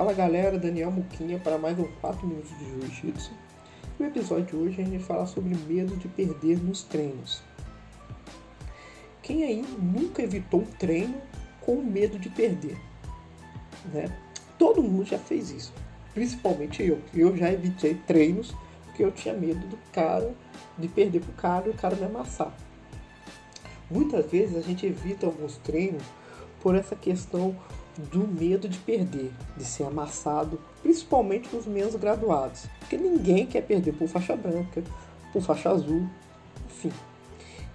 Fala galera, Daniel Muquinha para mais um 4 minutos de Jiu-Jitsu. No episódio de hoje a gente vai falar sobre medo de perder nos treinos. Quem aí nunca evitou um treino com medo de perder? Né? Todo mundo já fez isso, principalmente eu. Eu já evitei treinos porque eu tinha medo do cara, de perder pro cara e o cara me amassar. Muitas vezes a gente evita alguns treinos por essa questão do medo de perder, de ser amassado, principalmente nos menos graduados. Porque ninguém quer perder por faixa branca, por faixa azul, enfim.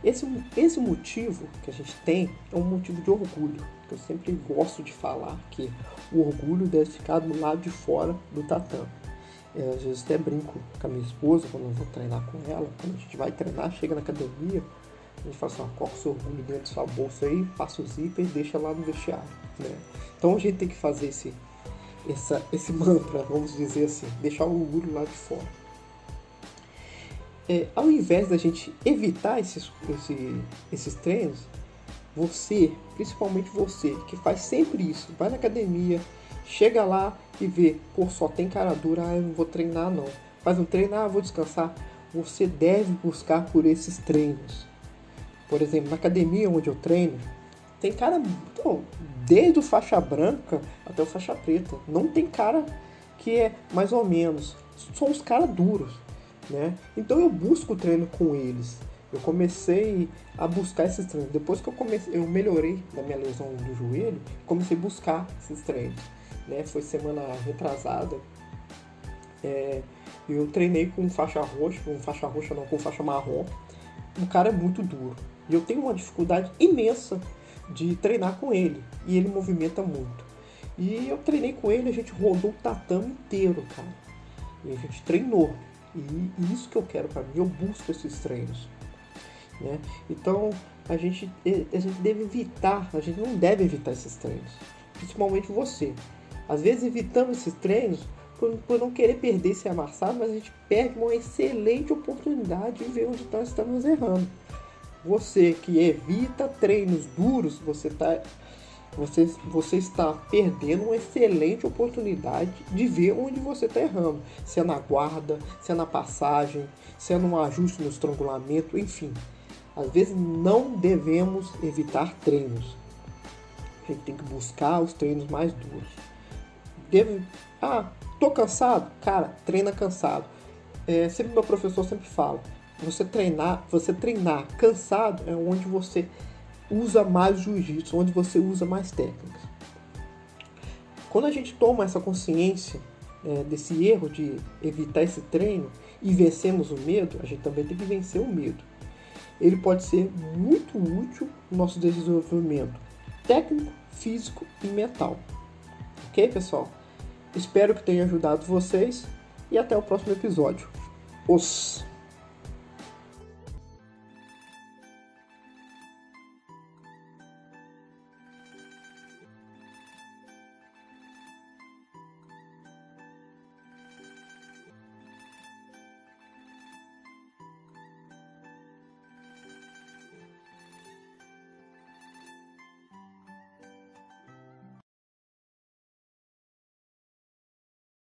Esse, esse motivo que a gente tem é um motivo de orgulho, que eu sempre gosto de falar que o orgulho deve ficar do lado de fora do tatame. É, às vezes até brinco com a minha esposa quando eu vou treinar com ela, quando a gente vai treinar, chega na academia, a gente fala assim, ó, o seu orgulho dentro da sua bolsa aí, passa o zíper e deixa lá no vestiário. Né? Então a gente tem que fazer esse, essa, esse mantra, vamos dizer assim, deixar o orgulho lá de fora. É, ao invés da gente evitar esses, esse, esses treinos, você, principalmente você, que faz sempre isso, vai na academia, chega lá e vê, pô, só tem cara dura, ah, eu não vou treinar não. Faz um treino, ah, vou descansar. Você deve buscar por esses treinos. Por exemplo, na academia onde eu treino, tem cara, então, desde o faixa branca até o faixa preta. Não tem cara que é mais ou menos. São os caras duros, né? Então eu busco treino com eles. Eu comecei a buscar esses treinos. Depois que eu comecei, eu melhorei da minha lesão do joelho, comecei a buscar esses treinos. Né? Foi semana retrasada. É, eu treinei com faixa roxa, com faixa roxa não, com faixa marrom. O cara é muito duro. E eu tenho uma dificuldade imensa de treinar com ele. E ele movimenta muito. E eu treinei com ele, a gente rodou o tatame inteiro, cara. E a gente treinou. E, isso que eu quero para mim, eu busco esses treinos. Né? Então a gente, a gente deve evitar, a gente não deve evitar esses treinos. Principalmente você. Às vezes evitamos esses treinos por, por não querer perder esse amassado, mas a gente perde uma excelente oportunidade de ver onde nós estamos errando. Você que evita treinos duros, você tá você, você está perdendo uma excelente oportunidade de ver onde você está errando. Se é na guarda, se é na passagem, se é no ajuste no estrangulamento, enfim. Às vezes não devemos evitar treinos. A gente tem que buscar os treinos mais duros. Deve, ah, tô cansado? Cara, treina cansado. É, sempre meu professor sempre fala, você treinar, você treinar cansado é onde você usa mais jiu-jitsu, onde você usa mais técnicas. Quando a gente toma essa consciência é, desse erro de evitar esse treino e vencemos o medo, a gente também tem que vencer o medo. Ele pode ser muito útil no nosso desenvolvimento técnico, físico e mental. Ok, pessoal? Espero que tenha ajudado vocês e até o próximo episódio. Os